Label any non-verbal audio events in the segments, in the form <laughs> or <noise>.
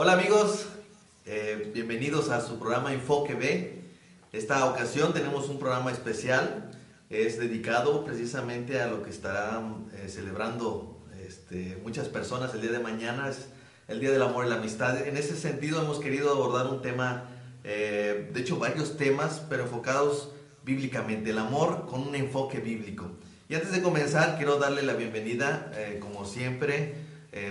Hola amigos, eh, bienvenidos a su programa Enfoque B. Esta ocasión tenemos un programa especial, es dedicado precisamente a lo que estarán eh, celebrando este, muchas personas el día de mañana, es el Día del Amor y la Amistad. En ese sentido hemos querido abordar un tema, eh, de hecho varios temas, pero enfocados bíblicamente, el amor con un enfoque bíblico. Y antes de comenzar, quiero darle la bienvenida, como siempre,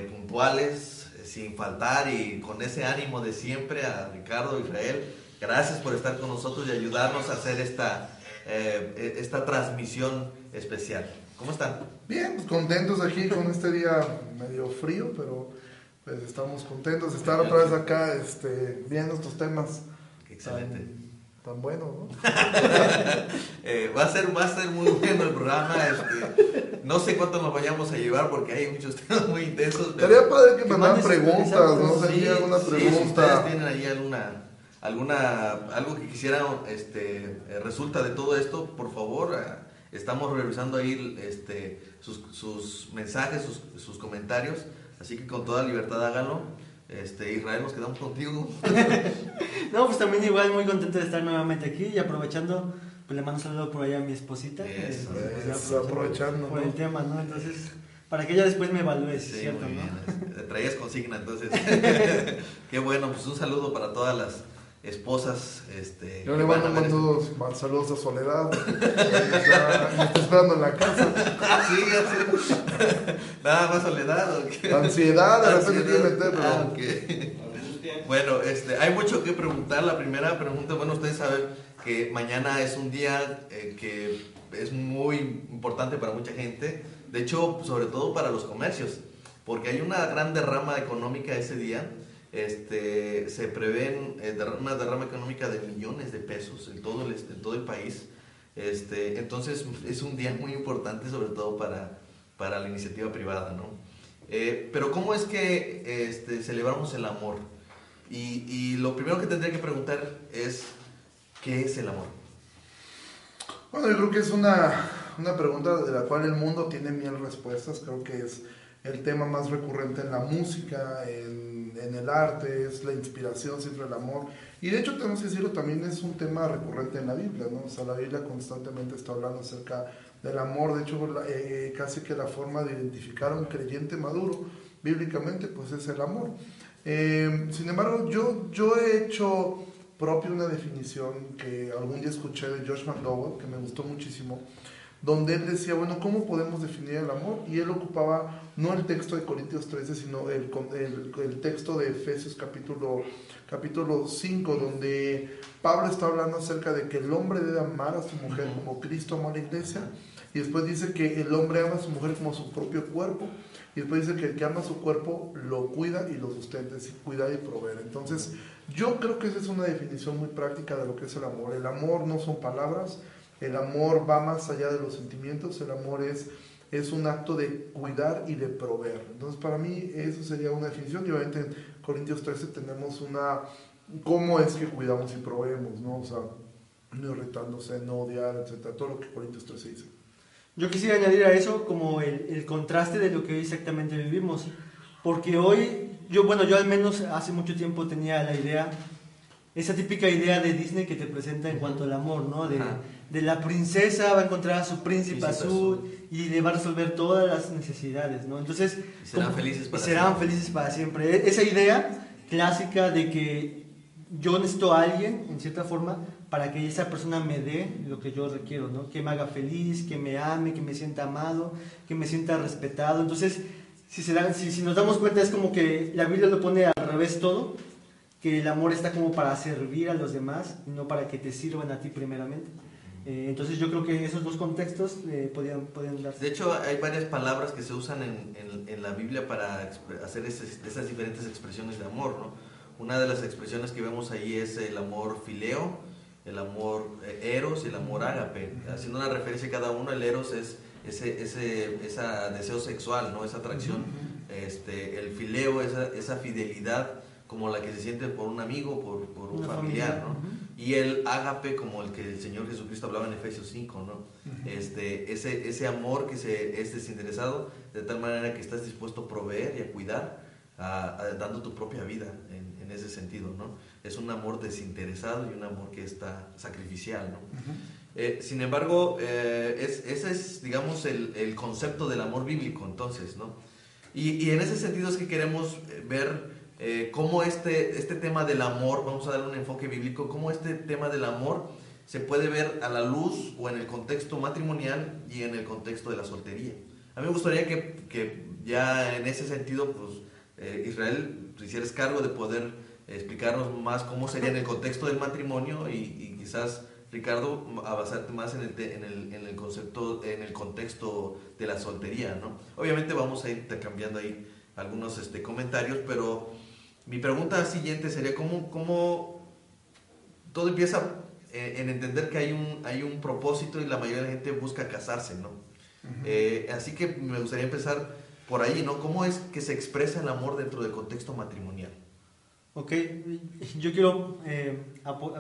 puntuales, sin faltar y con ese ánimo de siempre a Ricardo Israel. Gracias por estar con nosotros y ayudarnos a hacer esta, eh, esta transmisión especial. ¿Cómo están? Bien, pues contentos aquí con este día medio frío, pero pues estamos contentos de estar otra vez acá este, viendo estos temas. Excelente tan bueno, ¿no? <laughs> Eh, va, a ser, va a ser muy bueno el programa. Este, no sé cuánto nos vayamos a llevar porque hay muchos <laughs> temas muy intensos. Sería padre que, mandaran preguntas, ¿no? Sí, alguna pregunta. si ustedes tienen ahí alguna, alguna, algo que quisieran, este, eh, resulta de todo esto, por favor, eh, estamos revisando ahí este, sus, sus mensajes, sus, sus comentarios. Así que con toda libertad háganlo. Este, Israel, nos quedamos contigo. <laughs> no, pues también igual muy contento de estar nuevamente aquí y aprovechando, pues le mando un saludo por allá a mi esposita. Eso, pues, aprovechando. Por el tema, ¿no? Entonces, para que ella después me evalúe, ¿cierto? Muy bien. Traías consigna, entonces. <laughs> Qué bueno, pues un saludo para todas las esposas. Este, Yo le mando saludos a Soledad. me está esperando en la casa. <laughs> sí, sí. <laughs> Nada más Soledad. Ansiedad, de repente tiene meter, ah, Bueno, este, hay mucho que preguntar. La primera pregunta, bueno, ustedes saben que mañana es un día eh, que es muy importante para mucha gente. De hecho, sobre todo para los comercios, porque hay una gran derrama económica ese día este, se prevén eh, una derrama económica de millones de pesos en todo el, en todo el país. Este, entonces es un día muy importante sobre todo para, para la iniciativa privada, ¿no? Eh, pero ¿cómo es que este, celebramos el amor? Y, y, lo primero que tendría que preguntar es, ¿qué es el amor? Bueno, yo creo que es una, una pregunta de la cual el mundo tiene mil respuestas. Creo que es el tema más recurrente en la música, en en el arte, es la inspiración, siempre el amor. Y de hecho tenemos que decirlo, también es un tema recurrente en la Biblia, ¿no? O sea, la Biblia constantemente está hablando acerca del amor, de hecho eh, casi que la forma de identificar a un creyente maduro bíblicamente, pues es el amor. Eh, sin embargo, yo, yo he hecho propio una definición que algún día escuché de Josh McDowell, que me gustó muchísimo, donde él decía, bueno, ¿cómo podemos definir el amor? Y él ocupaba no el texto de Corintios 13, sino el, el, texto de Efesios capítulo, capítulo 5, donde Pablo está hablando acerca de que el hombre debe amar a su mujer como Cristo amó a la iglesia, y después dice que el hombre ama a su mujer como su propio cuerpo, y después dice que el que ama a su cuerpo lo cuida y lo sustenta, es decir, cuida y proveer. Entonces, yo creo que esa es una definición muy práctica de lo que es el amor. El amor no son palabras, el amor va más allá de los sentimientos, el amor es, es un acto de cuidar y de proveer. Entonces, para mí, eso sería una definición. Y obviamente en Corintios 13 tenemos una. ¿Cómo es que cuidamos y proveemos? ¿no? O sea, no irritándose, no odiar, etcétera. Todo lo que Corintios 13 dice. Yo quisiera añadir a eso como el, el contraste de lo que hoy exactamente vivimos. Porque hoy, yo, bueno, yo al menos hace mucho tiempo tenía la idea, esa típica idea de Disney que te presenta en cuanto al amor, ¿no? De, de la princesa va a encontrar a su príncipe, azul, y le va a resolver todas las necesidades, ¿no? Entonces, serán felices para serán siempre. felices para siempre. E-, esa idea clásica de que yo necesito a alguien, en cierta forma, para que esa persona me dé lo que yo requiero, ¿no? Que me haga feliz, que me ame, que me sienta amado, que me sienta respetado. Entonces, si, se dan, si, si nos damos cuenta, es como que la Biblia lo pone al revés todo, que el amor está como para servir a los demás, y no para que te sirvan a ti primeramente. Eh, entonces yo creo que esos dos contextos eh, podían, podían darse. De hecho, hay varias palabras que se usan en, en, la Biblia para hacer esas diferentes expresiones de amor. ¿no? Una de las expresiones que vemos ahí es el amor fileo, el amor eh, eros y el amor ágape. Haciendo una referencia a cada uno, el eros es ese, ese esa deseo sexual, ¿no? esa atracción. este, el fileo, esa, esa fidelidad como la que se siente por un amigo, por, por un familiar, ¿no? Y el ágape como el que el Señor Jesucristo hablaba en Efesios 5, ¿no? este, ese, ese amor que se, es desinteresado, de tal manera que estás dispuesto a proveer y a cuidar dando tu propia vida en, ese sentido, ¿no? Es un amor desinteresado y un amor que está sacrificial, ¿no? Eh, sin embargo, eh, ese es, digamos, el, el, concepto del amor bíblico, entonces, ¿no? Y, y, en ese sentido es que queremos eh, cómo este, este tema del amor, vamos a dar un enfoque bíblico, cómo este tema del amor se puede ver a la luz o en el contexto matrimonial y en el contexto de la soltería. A mí me gustaría que, que ya en ese sentido, pues, eh, Israel, si hicieras cargo de poder explicarnos más cómo sería en el contexto del matrimonio y, quizás Ricardo a basarte más en el, en, el, en el, concepto, en el contexto de la soltería, ¿no? Obviamente vamos a ir intercambiando ahí algunos este, comentarios, pero mi pregunta siguiente sería cómo, cómo todo empieza eh, en entender que hay un, hay un propósito y la mayoría de la gente busca casarse, ¿no? Eh, así que me gustaría empezar por ahí, ¿no? ¿Cómo es que se expresa el amor dentro del contexto matrimonial? Ok, yo quiero eh,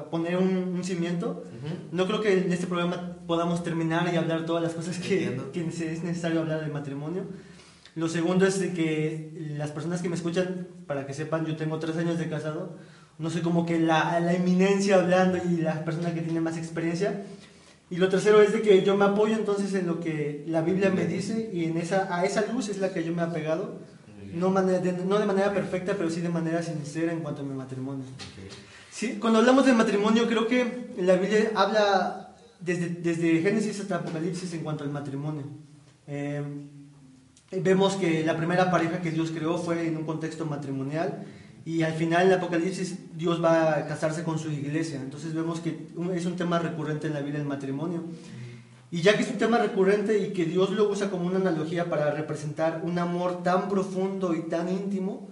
poner un, cimiento. No creo que en este programa podamos terminar y hablar todas las cosas que, que, es necesario hablar del matrimonio. Lo segundo es de que las personas que me escuchan, para que sepan, yo tengo tres años de casado, no sé, como que la, la eminencia hablando y la persona que tiene más experiencia, y lo tercero es de que yo me apoyo entonces en lo que la Biblia me dice y en esa, a esa luz es la que yo me he apegado. No, de, no de manera perfecta, pero sí de manera sincera en cuanto a mi matrimonio. Sí, cuando hablamos de matrimonio, creo que la Biblia habla desde, desde Génesis hasta Apocalipsis en cuanto al matrimonio. Eh, vemos que la primera pareja que Dios creó fue en un contexto matrimonial y al final en el Apocalipsis Dios va a casarse con su iglesia. Entonces vemos que es un tema recurrente en la vida del matrimonio. Y ya que es un tema recurrente y que Dios lo usa como una analogía para representar un amor tan profundo y tan íntimo,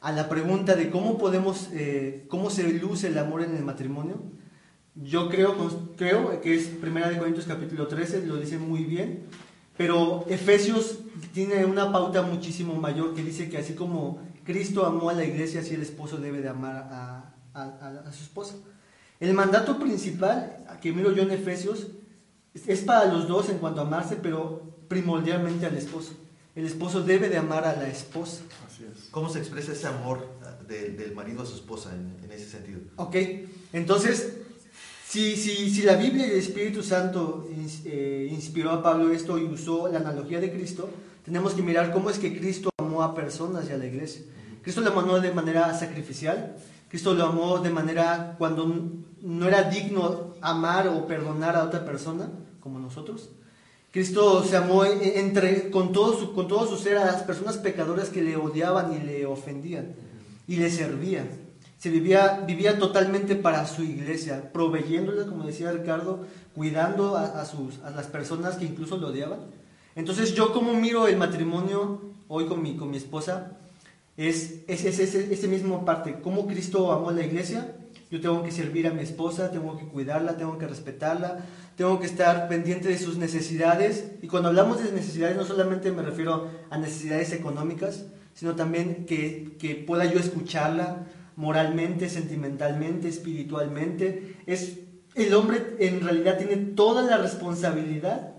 a la pregunta de cómo podemos, eh, cómo se luce el amor en el matrimonio, yo creo, creo que es Primera de Corintios capítulo 13, lo dice muy bien, pero Efesios tiene una pauta muchísimo mayor que dice que así como Cristo amó a la iglesia, así el esposo debe de amar a, a, su esposa. El mandato principal que miro yo en Efesios es para los dos en cuanto a amarse, pero primordialmente al esposo. El esposo debe de amar a la esposa. Así es. ¿Cómo se expresa ese amor del marido a su esposa en, ese sentido? Ok, entonces, si, si, si, la Biblia y el Espíritu Santo eh, inspiró a Pablo esto y usó la analogía de Cristo, tenemos que mirar cómo es que Cristo amó a personas y a la iglesia. Cristo lo amó de manera sacrificial. Cristo lo amó de manera cuando no era digno amar o perdonar a otra persona, como nosotros. Cristo se amó entre, con, todo su, con todo su ser a las personas pecadoras que le odiaban y le ofendían y le servían. Se vivía, vivía totalmente para su iglesia, proveyéndole, como decía Ricardo, cuidando a, sus, a las personas que incluso lo odiaban. Entonces yo como miro el matrimonio hoy con mi, con mi esposa, es ese es, ese mismo parte, como Cristo amó a la iglesia, yo tengo que servir a mi esposa, tengo que cuidarla, tengo que respetarla, tengo que estar pendiente de sus necesidades. Y cuando hablamos de necesidades, no solamente me refiero a necesidades económicas, sino también que, que pueda yo escucharla moralmente, sentimentalmente, espiritualmente. Es, el hombre en realidad tiene toda la responsabilidad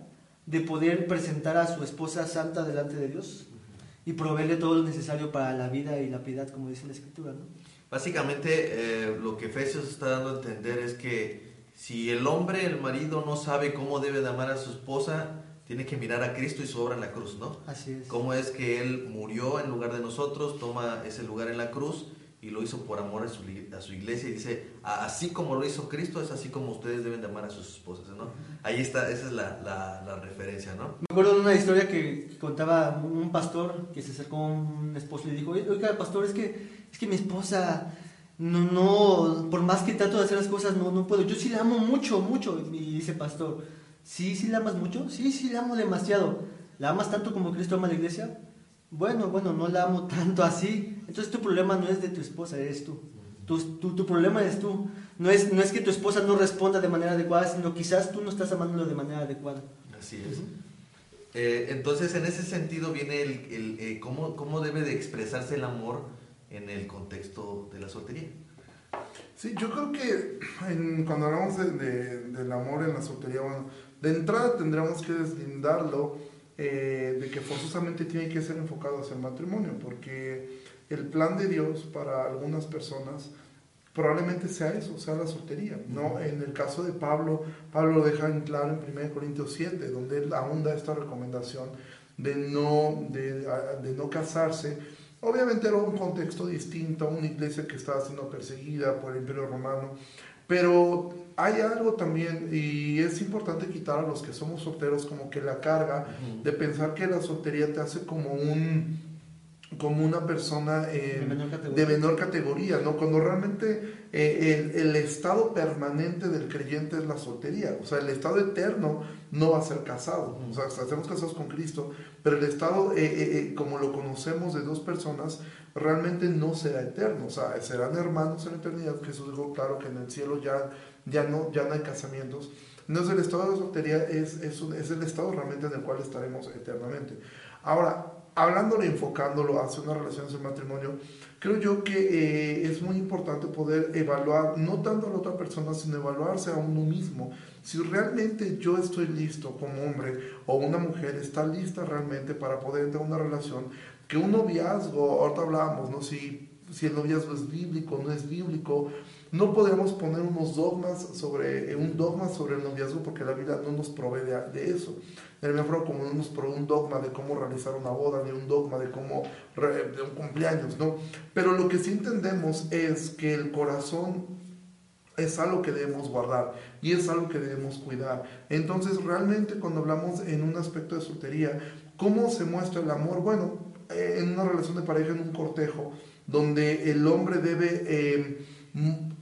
de poder presentar a su esposa santa delante de Dios y proveerle todo lo necesario para la vida y la piedad, como dice la Escritura. ¿no? Básicamente, eh, lo que Efesios está dando a entender es que si el hombre, el marido, no sabe cómo debe de amar a su esposa, tiene que mirar a Cristo y su obra en la cruz, ¿no? Así es. Cómo es que Él murió en lugar de nosotros, toma ese lugar en la cruz y lo hizo por amor a su, a su, iglesia y dice, así como lo hizo Cristo, es así como ustedes deben de amar a sus esposas, ¿no? Ahí está, esa es la, la, referencia, ¿no? Me acuerdo de una historia que, contaba un pastor que se acercó a un esposo y le dijo, oiga, pastor, es que, es que mi esposa, no, no, por más que trato de hacer las cosas, no, no puedo, yo sí la amo mucho, mucho, y dice pastor, ¿sí, sí la amas mucho? Sí, sí la amo demasiado. ¿La amas tanto como Cristo ama a la iglesia? bueno, bueno, no la amo tanto así. Entonces tu problema no es de tu esposa, eres tú. Tu, tu, problema es tú. No es, no es que tu esposa no responda de manera adecuada, sino quizás tú no estás amándolo de manera adecuada. Así es. Eh, entonces, en ese sentido viene el, el eh, cómo, cómo, debe de expresarse el amor en el contexto de la soltería. Sí, yo creo que cuando hablamos de, del amor en la soltería, bueno, de entrada tendríamos que deslindarlo eh, de que forzosamente tiene que ser enfocado hacia el matrimonio, porque el plan de Dios para algunas personas probablemente sea eso, sea la soltería. ¿no? En el caso de Pablo, Pablo lo deja en claro en 1 Corintios 7, donde él aún da esta recomendación de no, de, de no casarse. Obviamente era un contexto distinto, una iglesia que estaba siendo perseguida por el imperio romano, pero hay algo también, y es importante quitar a los que somos solteros como que la carga de pensar que la soltería te hace como un como una persona de, menor categoría, ¿no? Cuando realmente eh, el, estado permanente del creyente es la soltería, o sea, el estado eterno no va a ser casado, o sea, estamos casados con Cristo, pero el estado eh, eh, como lo conocemos de dos personas realmente no será eterno, o sea, serán hermanos en la eternidad, Jesús dijo claro que en el cielo ya, ya, no, ya no hay casamientos, entonces el estado de soltería es, es, es el estado realmente en el cual estaremos eternamente. Ahora, hablándolo y enfocándolo hacia una relación hacia el matrimonio, creo yo que eh, es muy importante poder evaluar, no tanto a la otra persona, sino evaluarse a uno mismo. Si realmente yo estoy listo como hombre o una mujer está lista realmente para poder tener una relación, que un noviazgo, ahorita hablábamos, ¿no? Si, si el noviazgo es bíblico, no es bíblico, no podemos poner unos dogmas sobre, eh, un dogma sobre el noviazgo porque la Biblia no nos provee de, eso. El miembro como no nos provee un dogma de cómo realizar una boda, ni un dogma de cómo, de un cumpleaños, ¿no? Pero lo que sí entendemos es que el corazón es algo que debemos guardar y es algo que debemos cuidar. Entonces, realmente cuando hablamos en un aspecto de soltería, ¿cómo se muestra el amor? Bueno, eh, en una relación de pareja, en un cortejo, donde el hombre debe... Eh,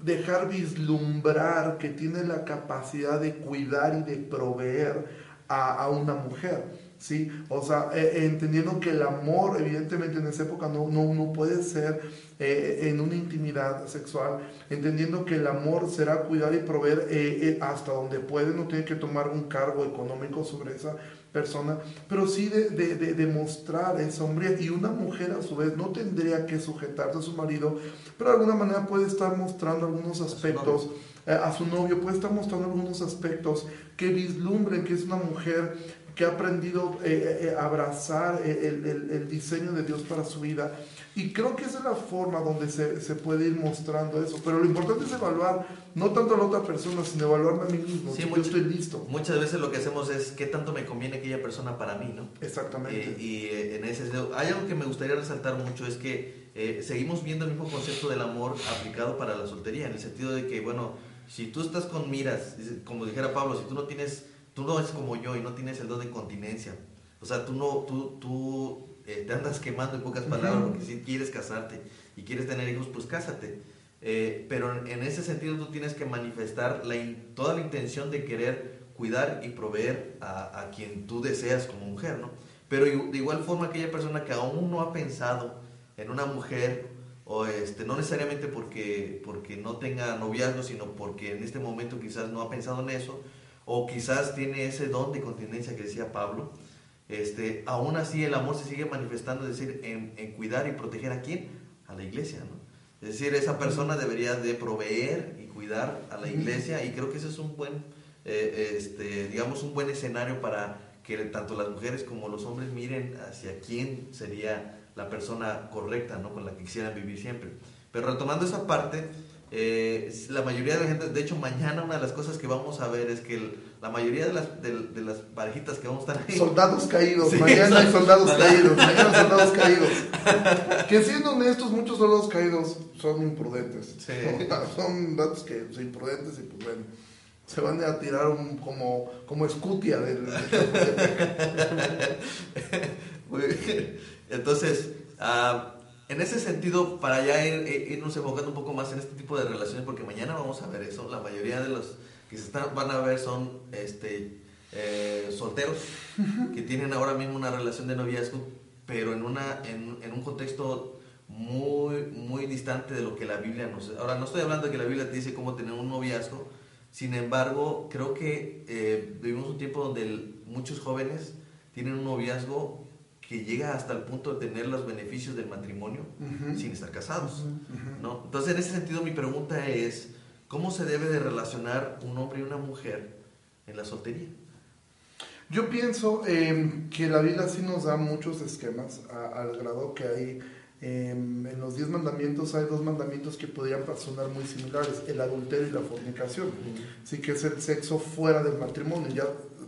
dejar vislumbrar que tiene la capacidad de cuidar y de proveer a, una mujer. ¿sí? O sea, eh, entendiendo que el amor, evidentemente en esa época no, no, no puede ser eh, en una intimidad sexual, entendiendo que el amor será cuidar y proveer eh, hasta donde puede, no tiene que tomar un cargo económico sobre esa persona, pero sí de, de, de, demostrar esa hombría. Y una mujer a su vez no tendría que sujetarse a su marido, pero de alguna manera puede estar mostrando algunos aspectos a su novio, puede estar mostrando algunos aspectos que vislumbren que es una mujer que ha aprendido a eh, eh, abrazar el, el, el, diseño de Dios para su vida. Y creo que esa es la forma donde se, se, puede ir mostrando eso. Pero lo importante es evaluar, no tanto a la otra persona, sino evaluarme a mí mismo. Sí, yo estoy listo. Muchas veces lo que hacemos es qué tanto me conviene aquella persona para mí, ¿no? Exactamente. y eh, en ese hay algo que me gustaría resaltar mucho, es que seguimos viendo el mismo concepto del amor aplicado para la soltería, en el sentido de que, bueno, si tú estás con miras, como dijera Pablo, si tú no tienes tú no eres como yo y no tienes el don de continencia. O sea, tú no, tú, tú eh, te andas quemando en pocas palabras, porque si quieres casarte y quieres tener hijos, pues cásate. Eh, pero en, ese sentido tú tienes que manifestar la toda la intención de querer cuidar y proveer a, a, quien tú deseas como mujer, ¿no? Pero de igual forma aquella persona que aún no ha pensado en una mujer, o este, no necesariamente porque, porque no tenga noviazgo, sino porque en este momento quizás no ha pensado en eso, o quizás tiene ese don de continencia que decía Pablo, este, aún así el amor se sigue manifestando, es decir, en, en, cuidar y proteger a quién? A la iglesia, ¿no? Es decir, esa persona debería de proveer y cuidar a la iglesia y creo que ese es un buen, eh, este, digamos, un buen escenario para que tanto las mujeres como los hombres miren hacia quién sería la persona correcta, ¿no? Con la que quisieran vivir siempre. Pero retomando esa parte, eh, la mayoría de la gente, de hecho mañana una de las cosas que vamos a ver es que la mayoría de las, de, las parejitas que vamos a estar ahí... Soldados caídos, mañana hay soldados caídos, mañana hay soldados caídos. Que siendo honestos, muchos soldados caídos son imprudentes. <laughs> Son datos que son imprudentes y pues bueno, se van a tirar un, como, como escutia del... <laughs> Entonces... Uh, en ese sentido, para ya ir, irnos enfocando un poco más en este tipo de relaciones, porque mañana vamos a ver eso, la mayoría de los que se están, van a ver son este, eh, solteros que tienen ahora mismo una relación de noviazgo, pero en, una, en, en, un contexto muy, muy distante de lo que la Biblia nos... Ahora, no estoy hablando de que la Biblia te dice cómo tener un noviazgo, sin embargo, creo que eh, vivimos un tiempo donde muchos jóvenes tienen un noviazgo que llega hasta el punto de tener los beneficios del matrimonio sin estar casados. ¿no? Entonces, en ese sentido, mi pregunta es, ¿cómo se debe de relacionar un hombre y una mujer en la soltería? Yo pienso eh, que la Biblia sí nos da muchos esquemas, a- al grado que hay eh, en los diez mandamientos hay dos mandamientos que podrían sonar muy similares, el adulterio y la fornicación. Sí que es el sexo fuera del matrimonio, ya,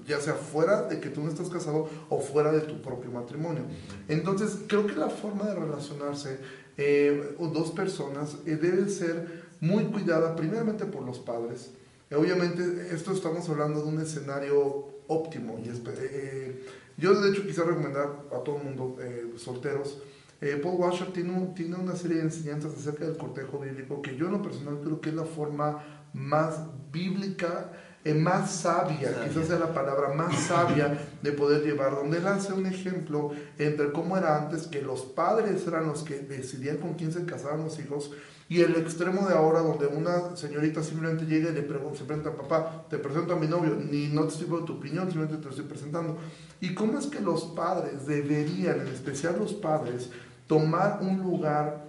ya sea fuera de que tú no estás casado o fuera de tu propio matrimonio. Entonces, creo que la forma de relacionarse eh, o dos personas eh, debe ser muy cuidada primeramente por los padres. Eh, obviamente, esto estamos hablando de un escenario óptimo. Y espe- eh, yo, de hecho, quisiera recomendar a todo el mundo, eh, solteros, eh, Paul Washer tiene, un- tiene una serie de enseñanzas acerca del cortejo bíblico que yo en lo personal creo que es la forma más bíblica, eh, más sabia, Sabia. quizás sea la palabra más <coughs> sabia de poder llevar, donde él hace un ejemplo entre cómo era antes, que los padres eran los que decidían con quién se casaban los hijos, y el extremo de ahora, donde una señorita simplemente llega y le pregunta, se papá, te presento a mi novio, ni no te estoy pidiendo tu opinión, simplemente te lo estoy presentando. Y cómo es que los padres deberían, en especial los padres, tomar un lugar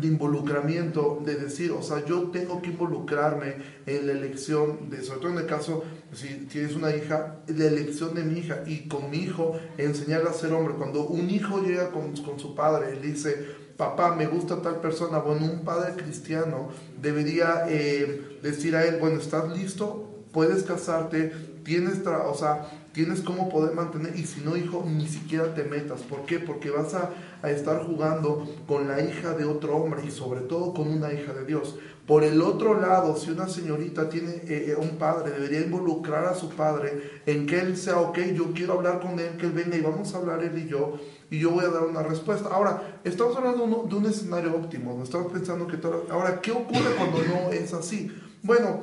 de involucramiento, de decir, o sea, yo tengo que involucrarme en la elección, de, sobre todo en el caso, si tienes una hija, la elección de mi hija y con mi hijo enseñarle a ser hombre. Cuando un hijo llega con, con su padre y dice, papá, me gusta tal persona, bueno, un padre cristiano debería eh, decir a él, bueno, ¿estás listo? Puedes casarte, tienes, o sea, tienes cómo poder mantener, y si no, hijo, ni siquiera te metas. ¿Por qué? Porque vas a, a estar jugando con la hija de otro hombre y sobre todo con una hija de Dios. Por el otro lado, si una señorita tiene eh, eh, un padre, debería involucrar a su padre en que él sea, ok, yo quiero hablar con él, que él venga y vamos a hablar él y yo, y yo voy a dar una respuesta. Ahora, estamos hablando de un, escenario óptimo, no estamos pensando que todo... Ahora, ¿qué ocurre cuando no es así? Bueno,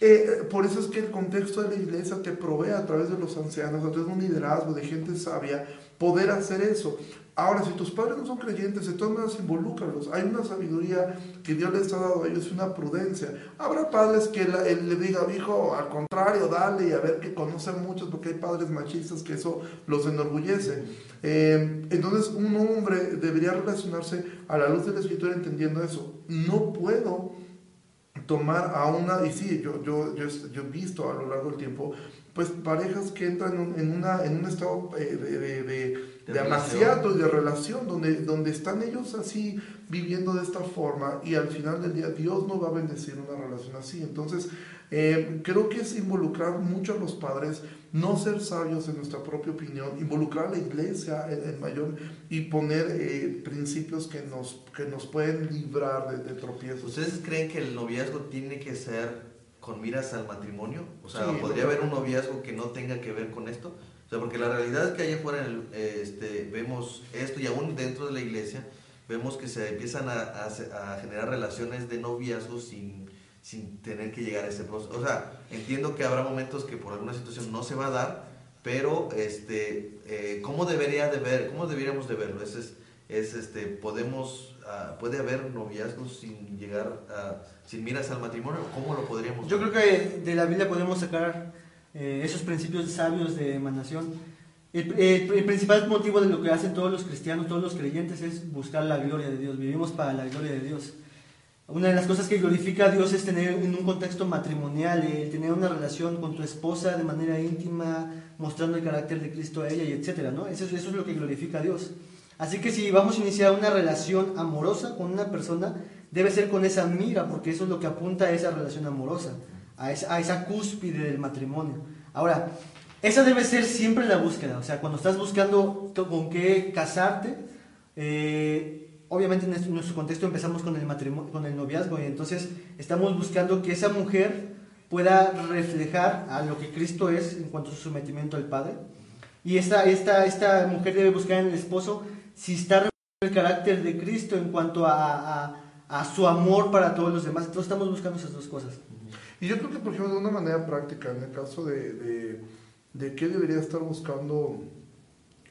eh, por eso es que el contexto de la iglesia te provee a través de los ancianos, a través de un liderazgo, de gente sabia, poder hacer eso. Ahora, si tus padres no son creyentes, de todas maneras involúcralos. Hay una sabiduría que Dios les ha dado a ellos, una prudencia. Habrá padres que la- él le diga, hijo, al contrario, dale y a ver que conocen muchos, porque hay padres machistas que eso los enorgullece. Eh, entonces, un hombre debería relacionarse a la luz de la escritura entendiendo eso. No puedo tomar a una, y sí, yo, yo, yo, yo he visto a lo largo del tiempo, pues parejas que entran en un, en una, en un estado eh, de, de, de, De de amaciato y de relación, donde, donde están ellos así viviendo de esta forma y al final del día Dios no va a bendecir una relación así. Entonces, eh, creo que es involucrar mucho a los padres, no ser sabios en nuestra propia opinión, involucrar a la iglesia en, en mayor y poner eh, principios que nos, que nos pueden librar de, de tropiezos. ¿Ustedes creen que el noviazgo tiene que ser con miras al matrimonio? O sea, Sí. ¿podría haber un noviazgo que no tenga que ver con esto? O sea, porque la realidad es que allá afuera en el- eh, este, vemos esto y aún dentro de la iglesia vemos que se empiezan a, a a generar relaciones de noviazgo sin, sin tener que llegar a ese proceso. O sea, entiendo que habrá momentos que por alguna situación no se va a dar, pero este, eh, ¿cómo debería de ver, cómo deberíamos de verlo? Es, es, es, este, podemos, ah, puede haber noviazgos sin llegar a, sin miras al matrimonio, ¿cómo lo podríamos Yo ver? creo que de la Biblia podemos sacar eh, esos principios sabios de emanación. El, el- el principal motivo de lo que hacen todos los cristianos, todos los creyentes, es buscar la gloria de Dios. Vivimos para la gloria de Dios. Una de las cosas que glorifica a Dios es tener en un contexto matrimonial, el tener una relación con tu esposa de manera íntima, mostrando el carácter de Cristo a ella y etcétera, ¿no? Eso, es- eso es lo que glorifica a Dios. Así que si vamos a iniciar una relación amorosa con una persona, debe ser con esa mira, porque eso es lo que apunta a esa relación amorosa, a esa, a esa cúspide del matrimonio. Ahora, esa debe ser siempre la búsqueda, o sea, cuando estás buscando con qué casarte, eh, obviamente en nuestro, contexto empezamos con el matrimonio, con el noviazgo, y entonces estamos buscando que esa mujer pueda reflejar a lo que Cristo es en cuanto a su sometimiento al Padre. Y esta, esta, esta mujer debe buscar en el esposo si está el carácter de Cristo en cuanto a, a- su amor para todos los demás. Entonces estamos buscando esas dos cosas. Y yo creo que, por ejemplo, de una manera práctica, en el caso de, de qué debería estar buscando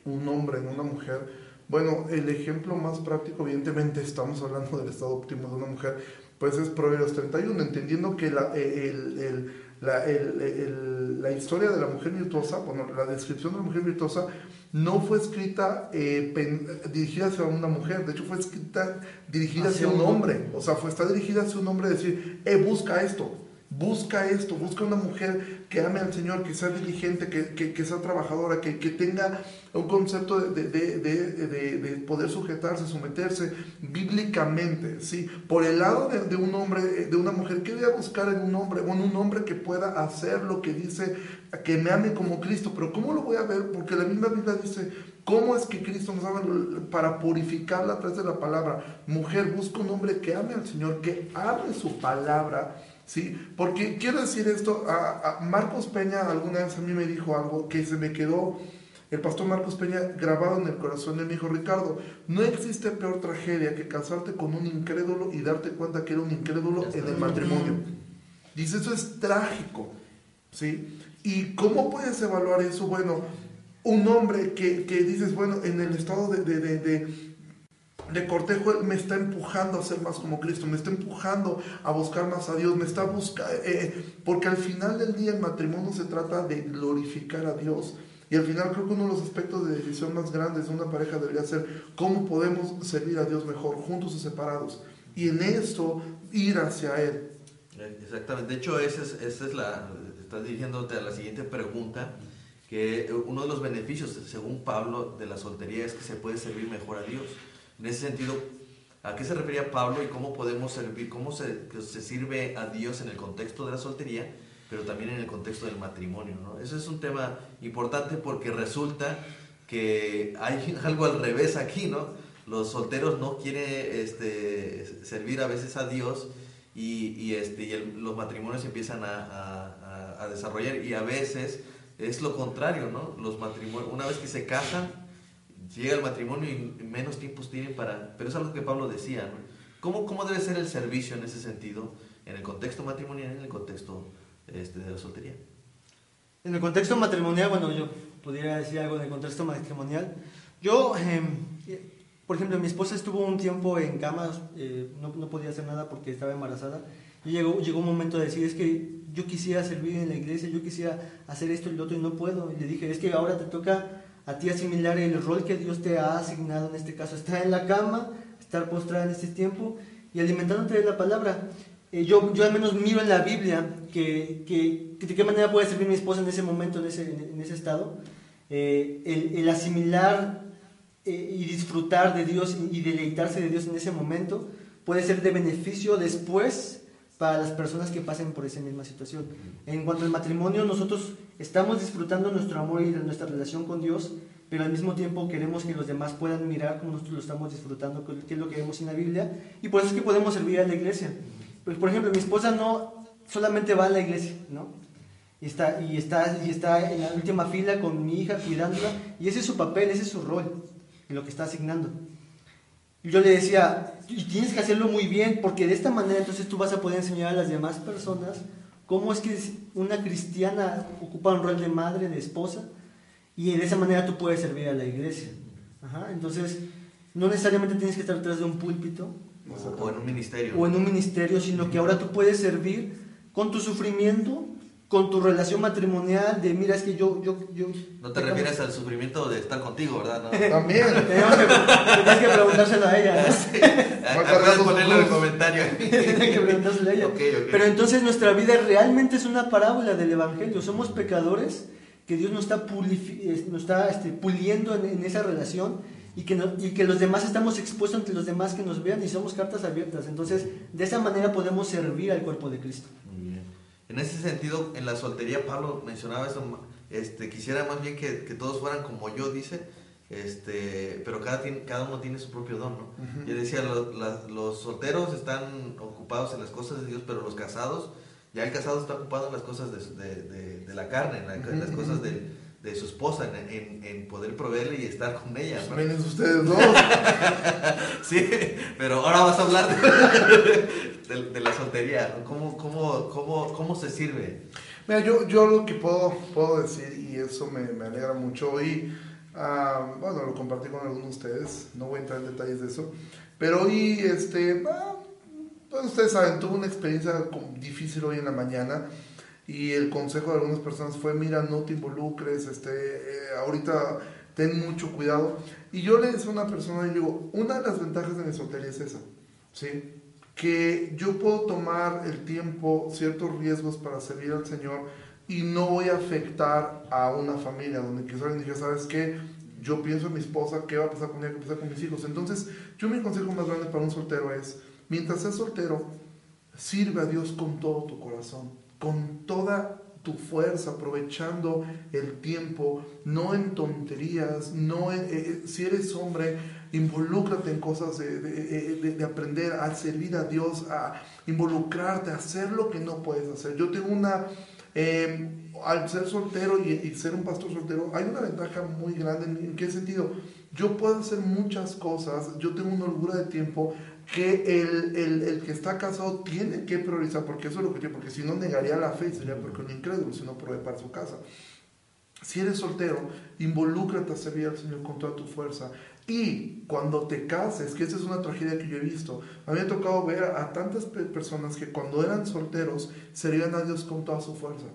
un hombre en una mujer, bueno, el ejemplo más práctico, evidentemente estamos hablando del estado óptimo de una mujer, pues es Proverbios 31, entendiendo que la, el, el- la, el- el- la historia de la mujer virtuosa, bueno, la descripción de la mujer virtuosa no fue escrita eh, pen- dirigida hacia una mujer, de hecho fue escrita dirigida hacia, Hacia un un hombre, o sea, fue, está dirigida hacia un hombre decir, eh, busca esto, Busca esto, busca una mujer que ame al Señor, que sea diligente, que, sea trabajadora, que, tenga un concepto de, de, poder sujetarse, someterse bíblicamente, ¿sí? Por el lado de, un hombre, de una mujer, ¿qué voy a buscar en un hombre? Bueno, un hombre que pueda hacer lo que dice, que me ame como Cristo, pero ¿cómo lo voy a ver? Porque la misma Biblia dice, ¿cómo es que Cristo nos ama para purificarla a través de la palabra? Mujer, busca un hombre que ame al Señor, que ame su palabra, ¿sí? Porque quiero decir esto, a, Marcos Peña alguna vez a mí me dijo algo que se me quedó, el pastor Marcos Peña grabado en el corazón de mi hijo Ricardo, no existe peor tragedia que casarte con un incrédulo y darte cuenta que era un incrédulo en el matrimonio. Dice, eso es trágico, ¿sí? ¿Y cómo puedes evaluar eso? Bueno, un hombre que, que dices, bueno, en el estado de, de, de de cortejo, Él me está empujando a ser más como Cristo, me está empujando a buscar más a Dios, me está buscando, eh, eh, porque al final del día el matrimonio se trata de glorificar a Dios. Y al final creo que uno de los aspectos de decisión más grandes de una pareja debería ser cómo podemos servir a Dios mejor, juntos o separados. Y en esto ir hacia Él. Exactamente. De hecho, esa es, esa es la, estás dirigiéndote a la siguiente pregunta, que uno de los beneficios, según Pablo, de la soltería es que se puede servir mejor a Dios. En ese sentido, ¿a qué se refería Pablo y cómo podemos servir, cómo se, se sirve a Dios en el contexto de la soltería, pero también en el contexto del matrimonio? ¿no? Ese es un tema importante porque resulta que hay <laughs> algo al revés aquí, ¿no? Los solteros no quieren este, servir a veces a Dios y, y este, y los matrimonios empiezan a, a, a, desarrollar y a veces es lo contrario, ¿no? Los matrimonios, una vez que se casan, llega el matrimonio y menos tiempos tienen para... Pero es algo que Pablo decía. ¿Cómo, ¿Cómo debe ser el servicio en ese sentido, en el contexto matrimonial en el contexto este, de la soltería? En el contexto matrimonial, bueno, yo podría decir algo en el contexto matrimonial. Yo, em, por ejemplo, mi esposa estuvo un tiempo en cama, eh, no, no, podía hacer nada porque estaba embarazada. Y llegó, llegó un momento de decir, es que yo quisiera servir en la iglesia, yo quisiera hacer esto y lo otro y no puedo. Y le dije, es que ahora te toca a ti asimilar el rol que Dios te ha asignado en este caso, estar en la cama, estar postrada en este tiempo y alimentándote de la palabra. Eh, yo, yo al menos miro en la Biblia que, que, de qué manera puede servir mi esposa en ese momento, en ese, en ese estado. Eh, el, el, asimilar eh, y disfrutar de Dios y deleitarse de Dios en ese momento puede ser de beneficio después para las personas que pasen por esa misma situación. En cuanto al matrimonio, nosotros estamos disfrutando nuestro amor y de nuestra relación con Dios, pero al mismo tiempo queremos que los demás puedan mirar como nosotros lo estamos disfrutando, que es lo que vemos en la Biblia, y por eso es que podemos servir a la iglesia. Pues, por ejemplo, mi esposa no solamente va a la iglesia, ¿no? Y está, y, está, y está en la última fila con mi hija cuidándola, y ese es su papel, ese es su rol, en lo que está asignando. Yo le decía, y tienes que hacerlo muy bien, porque de esta manera entonces tú vas a poder enseñar a las demás personas cómo es que una cristiana ocupa un rol de madre, de esposa, y de esa manera tú puedes servir a la iglesia. entonces, no necesariamente tienes que estar detrás de un púlpito. O en un ministerio. O en un ministerio, sino que ahora tú puedes servir con tu sufrimiento, con tu relación matrimonial, de mira, es que yo... yo, yo no te refieres al sufrimiento de estar contigo, ¿verdad? No. También. <laughs> Tienes que, preguntárselo a ella. Sí. <laughs> Puedes ponerlo en el comentario. <laughs> Tienes que preguntárselo a ella. Pero entonces nuestra vida realmente es una parábola del Evangelio. Somos pecadores que Dios nos está, nos está este, puliendo en, esa relación y que, y que los demás estamos expuestos ante los demás que nos vean y somos cartas abiertas. Entonces, de esa manera podemos servir al cuerpo de Cristo. En ese sentido, en la soltería, Pablo mencionaba eso, este, quisiera más bien que, todos fueran como yo, dice, este, pero cada, cada uno tiene su propio don, ¿no? Yo decía, los solteros están ocupados en las cosas de Dios, pero los casados, ya el casado está ocupado en las cosas de, la carne, en, las cosas de, su esposa, en, poder proveerle y estar con ella. ¿no? ustedes dos. <laughs> sí, pero ahora vas a hablar de, la soltería, ¿Cómo, cómo, cómo, cómo se sirve? Mira, yo, yo lo que puedo, puedo decir, y eso me, me alegra mucho, hoy, ah, bueno, lo compartí con algunos de ustedes, no voy a entrar en detalles de eso, pero hoy, este, ah, pues ustedes saben, tuve una experiencia difícil hoy en la mañana, y el consejo de algunas personas fue, mira, no te involucres, este, eh, ahorita ten mucho cuidado. Y yo le decía a una persona, y digo, una de las ventajas de mi soltería es esa, ¿sí? que yo puedo tomar el tiempo, ciertos riesgos para servir al Señor y no voy a afectar a una familia donde quizás alguien diga, ¿sabes qué? Yo pienso en mi esposa, ¿qué va a pasar con ella? ¿Qué va a pasar con mis hijos? Entonces, yo mi consejo más grande para un soltero es, mientras seas soltero, sirve a Dios con todo tu corazón, con toda tu fuerza, aprovechando el tiempo, no en tonterías, no en, eh, eh, si eres hombre, involúcrate en cosas de, de, aprender a servir a Dios, a involucrarte, a hacer lo que no puedes hacer. Yo tengo una, eh, al ser soltero y, ser un pastor soltero, hay una ventaja muy grande. ¿En qué sentido? Yo puedo hacer muchas cosas, yo tengo una holgura de tiempo que el, el, el, que está casado tiene que priorizar, porque eso es lo que tiene, porque si no negaría la fe, sería porque un incrédulo, si no provee para su casa. Si eres soltero, involúcrate a servir al Señor con toda tu fuerza. Y cuando te cases, que esa es una tragedia que yo he visto, a mí me ha tocado ver a, tantas personas que cuando eran solteros servían a Dios con toda su fuerza.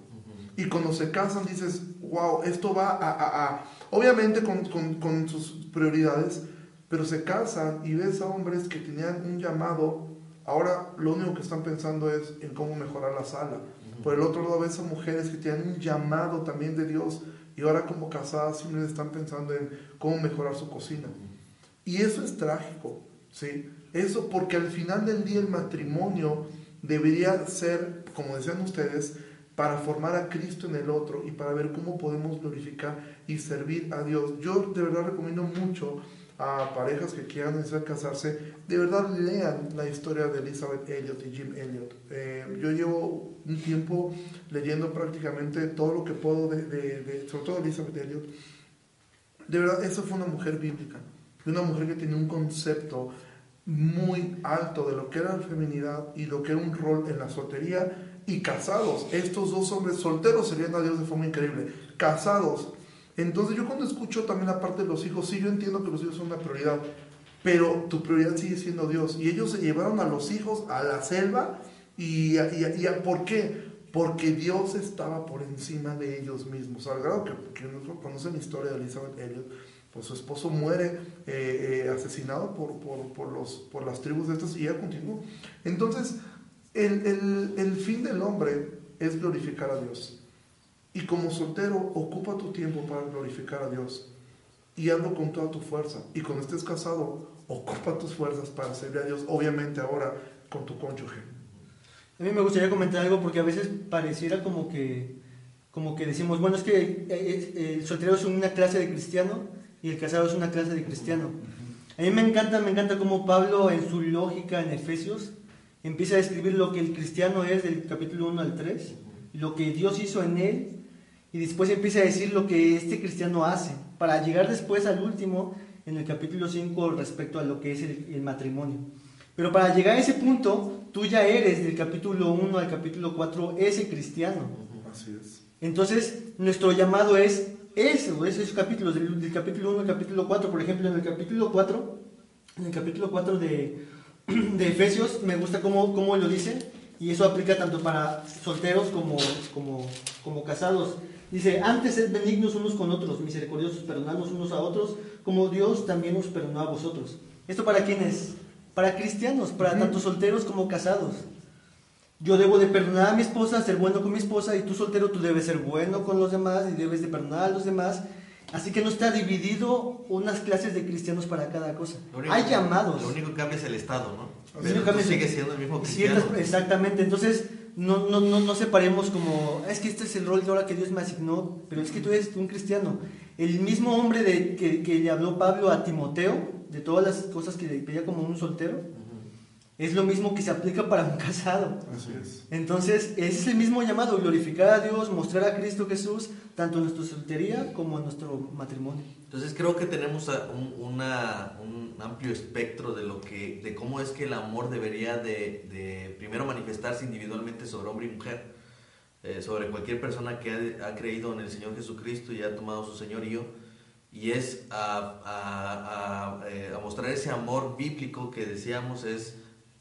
Y cuando se casan dices, wow, esto va a, a, obviamente con, con, con, sus prioridades, pero se casan y ves a hombres que tenían un llamado, ahora lo único que están pensando es en cómo mejorar la sala. Por el otro lado ves a mujeres que tienen un llamado también de Dios y ahora como casadas siempre están pensando en cómo mejorar su cocina. Y eso es trágico, ¿sí? Eso porque al final del día el matrimonio debería ser, como decían ustedes, para formar a Cristo en el otro y para ver cómo podemos glorificar y servir a Dios. Yo de verdad recomiendo mucho a parejas que quieran necesitar casarse, de verdad lean la historia de Elizabeth Elliot y Jim Elliot. Eh, yo llevo un tiempo leyendo prácticamente todo lo que puedo, de, de, sobre todo Elizabeth Elliot. De verdad, esa fue una mujer bíblica, una mujer que tenía un concepto muy alto de lo que era la feminidad y lo que era un rol en la soltería y casados. Estos dos hombres solteros serían a Dios de forma increíble. Casados, entonces yo cuando escucho también la parte de los hijos, sí, yo entiendo que los hijos son una prioridad, pero tu prioridad sigue siendo Dios. Y ellos se llevaron a los hijos a la selva y, y, ¿por qué? Porque Dios estaba por encima de ellos mismos. Al grado que, que conocen la historia de Elizabeth Elliot, pues su esposo muere eh, eh, asesinado por, por, por, los, por las tribus de estas y ella continuó. Entonces, el, el, el fin del hombre es glorificar a Dios. Y como soltero, ocupa tu tiempo para glorificar a Dios. Y hazlo con toda tu fuerza. Y cuando estés casado, ocupa tus fuerzas para servir a Dios, obviamente ahora con tu cónyuge. A mí me gustaría comentar algo porque a veces pareciera como que, como que decimos, bueno, es que eh, eh, el soltero es una clase de cristiano y el casado es una clase de cristiano. A mí me encanta, me encanta cómo Pablo en su lógica en Efesios empieza a describir lo que el cristiano es del capítulo 1 al 3, lo que Dios hizo en él y después empieza a decir lo que este cristiano hace, para llegar después al último, en el capítulo 5, respecto a lo que es el, matrimonio. Pero para llegar a ese punto, tú ya eres del capítulo 1 al capítulo 4 ese cristiano. Así es. Entonces, nuestro llamado es eso, esos capítulos, del, capítulo 1 al capítulo 4. Por ejemplo, en el capítulo 4, en el capítulo 4 de, <clears throat> de Efesios, me gusta cómo, cómo lo dice, y eso aplica tanto para solteros como, como, como casados. Dice, antes sed benignos unos con otros, misericordiosos, perdonarnos unos a otros, como Dios también os perdonó a vosotros. ¿Esto para quiénes? Para cristianos, para tanto solteros como casados. Yo debo de perdonar a mi esposa, ser bueno con mi esposa, y tú soltero, tú debes ser bueno con los demás y debes de perdonar a los demás. Así que no está dividido unas clases de cristianos para cada cosa. Hay llamados. Lo único que cambia es el Estado, ¿no? Pero sigue siendo el mismo cristiano. exactamente. Entonces, no, no, no, no separemos como, es que este es el rol de ahora que Dios me asignó, pero es que tú eres un cristiano. El mismo hombre de, que, que le habló Pablo a Timoteo, de todas las cosas que le pedía como un soltero, es lo mismo que se aplica para un casado. Así es. Entonces, es el mismo llamado, glorificar a Dios, mostrar a Cristo Jesús, tanto en nuestra soltería como en nuestro matrimonio. Entonces, creo que tenemos un, una, un amplio espectro de, lo que, de cómo es que el amor debería de, de primero manifestarse individualmente sobre hombre y mujer, eh, sobre cualquier persona que ha, ha, creído en el Señor Jesucristo y ha tomado su señorío, y es a, a, a, eh, a mostrar ese amor bíblico que decíamos es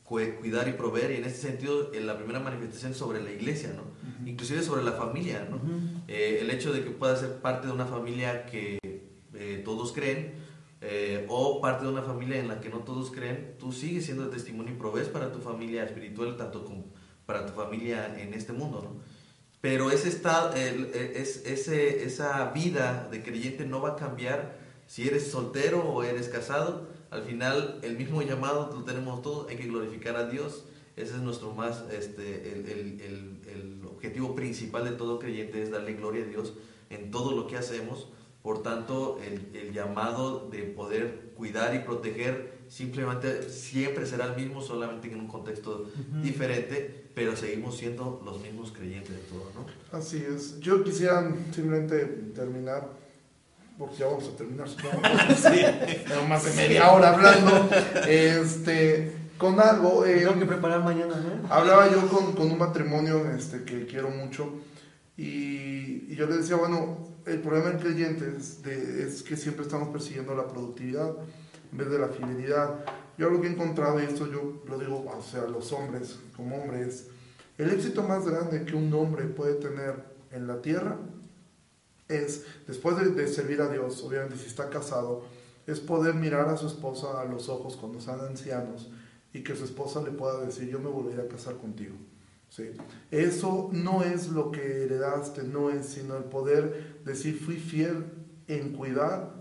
cuidar y proveer, y en este sentido la primera manifestación sobre la iglesia, ¿no? inclusive sobre la familia, ¿no? Eh, el hecho de que pueda ser parte de una familia que eh, todos creen, eh, o parte de una familia en la que no todos creen, tú sigues siendo de testimonio y provees para tu familia espiritual, tanto como para tu familia en este mundo, ¿no? Pero ese estado, es, ese, esa vida de creyente no va a cambiar si eres soltero o eres casado. Al final, el mismo llamado lo tenemos todos, hay que glorificar a Dios. Ese es nuestro más, este, el, el, el objetivo principal de todo creyente, es darle gloria a Dios en todo lo que hacemos por tanto, el, llamado de poder cuidar y proteger simplemente siempre será el mismo, solamente en un contexto diferente, pero seguimos siendo los mismos creyentes de todo, ¿no? Así es. Yo quisiera simplemente terminar, porque ya vamos a terminar, <laughs> sí. más de media hora hablando. Este, con algo. Eh, Tengo que preparar mañana, ¿no? Hablaba yo con, con un matrimonio este, que quiero mucho y, y yo le decía, bueno, el problema del creyente es, que siempre estamos persiguiendo la productividad en vez de la fidelidad. Yo lo que he encontrado, y esto yo lo digo, o sea, los hombres como hombres, el éxito más grande que un hombre puede tener en la tierra es, después de, servir a Dios, obviamente si está casado, es poder mirar a su esposa a los ojos cuando sean ancianos y que su esposa le pueda decir, yo me volveré a casar contigo. ¿sí? Eso no es lo que heredaste, no es, sino el poder decir, fui fiel en cuidar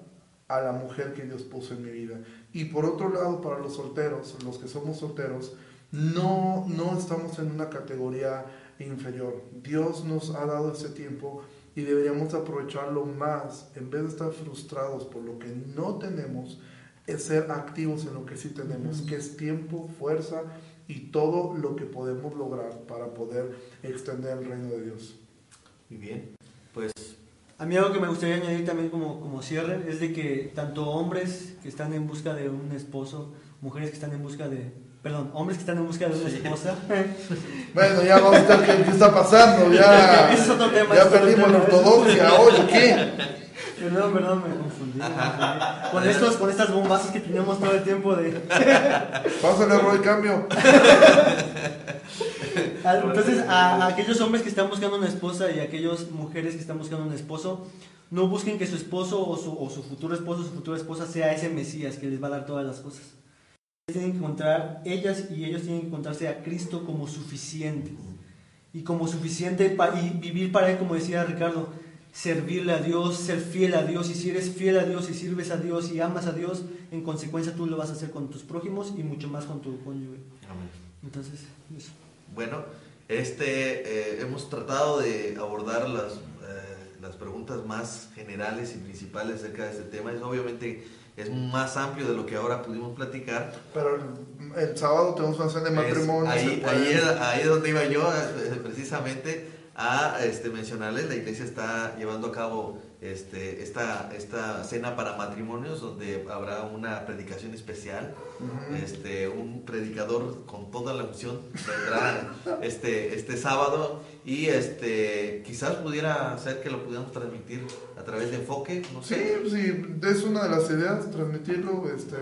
a la mujer que Dios puso en mi vida. Y por otro lado, para los solteros, los que somos solteros, no, no estamos en una categoría inferior. Dios nos ha dado ese tiempo y deberíamos aprovecharlo más, en vez de estar frustrados por lo que no tenemos, es ser activos en lo que sí tenemos, que es tiempo, fuerza y todo lo que podemos lograr para poder extender el reino de Dios. Muy bien, pues... A mí algo que me gustaría añadir también como, como cierre es de que tanto hombres que están en busca de un esposo, mujeres que están en busca de... Perdón, hombres que están en busca de una esposa. <laughs> bueno, ya vamos a ver qué, qué está pasando. Ya, <laughs> es otro tema, ya perdimos la ortodoxia. <laughs> Oye, ¿qué? Perdón, perdón, me confundí. Con, estos, con estas bombazos que teníamos todo el tiempo de. Pásale a el cambio. Entonces, a, aquellos hombres que están buscando una esposa y a aquellas mujeres que están buscando un esposo, no busquen que su esposo o su, o su futuro esposo o su futura esposa sea ese Mesías que les va a dar todas las cosas. Tienen que encontrar, ellas y ellos tienen que encontrarse a Cristo como suficiente. Y como suficiente y vivir para Él, como decía Ricardo servirle a Dios, ser fiel a Dios. Y si eres fiel a Dios y sirves a Dios y amas a Dios, en consecuencia tú lo vas a hacer con tus prójimos y mucho más con tu cónyuge. Amén. Entonces, eso. Bueno, este, eh, hemos tratado de abordar las, eh, las preguntas más generales y principales acerca de este tema. Es obviamente es más amplio de lo que ahora pudimos platicar. Pero el, sábado tenemos una cena de matrimonio. Ahí, ahí, ahí, es donde iba yo, eh, precisamente a este, mencionarles, la iglesia está llevando a cabo este, esta, esta cena para matrimonios donde habrá una predicación especial. este, un predicador con toda la unción vendrá <laughs> este, este sábado y este, quizás pudiera ser que lo pudiéramos transmitir a través de enfoque. No sé. Sí, sí, es una de las ideas, transmitirlo. Este,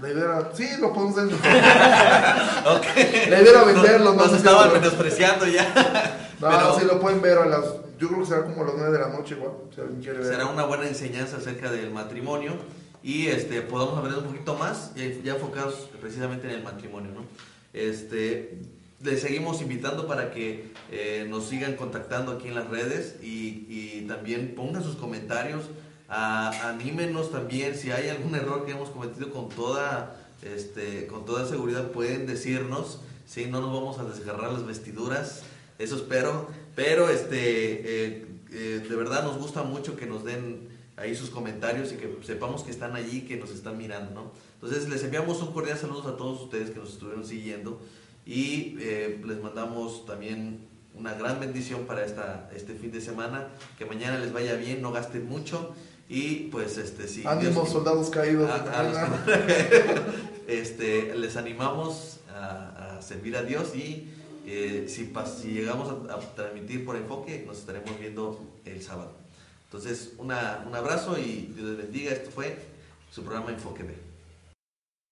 la idea era, sí, lo podemos hacer. <laughs> La idea era venderlo. Nos, nos estaban menospreciando ya. <laughs> No, Pero, sí lo pueden ver a las. Yo creo que será como a las 9 de la noche, igual. Si alguien quiere ver. Será una buena enseñanza acerca del matrimonio y este podamos hablar un poquito más, ya, ya enfocados precisamente en el matrimonio, ¿no? Este, les seguimos invitando para que eh, nos sigan contactando aquí en las redes y, y también pongan sus comentarios, anímenos también si hay algún error que hemos cometido con toda, este, con toda seguridad pueden decirnos, si no nos vamos a desgarrar las vestiduras eso espero. Pero este, eh, eh, de verdad nos gusta mucho que nos den ahí sus comentarios y que sepamos que están allí, que nos están mirando, ¿no? Entonces les enviamos un cordial saludo a todos ustedes que nos estuvieron siguiendo y eh, les mandamos también una gran bendición para esta, este fin de semana, que mañana les vaya bien, no gasten mucho y pues este sí. Ánimos soldados caídos. <laughs> este, les animamos a, a servir a Dios y si, llegamos a, transmitir por enfoque, nos estaremos viendo el sábado. Entonces, un abrazo y Dios les bendiga. Esto fue su programa Enfoque B.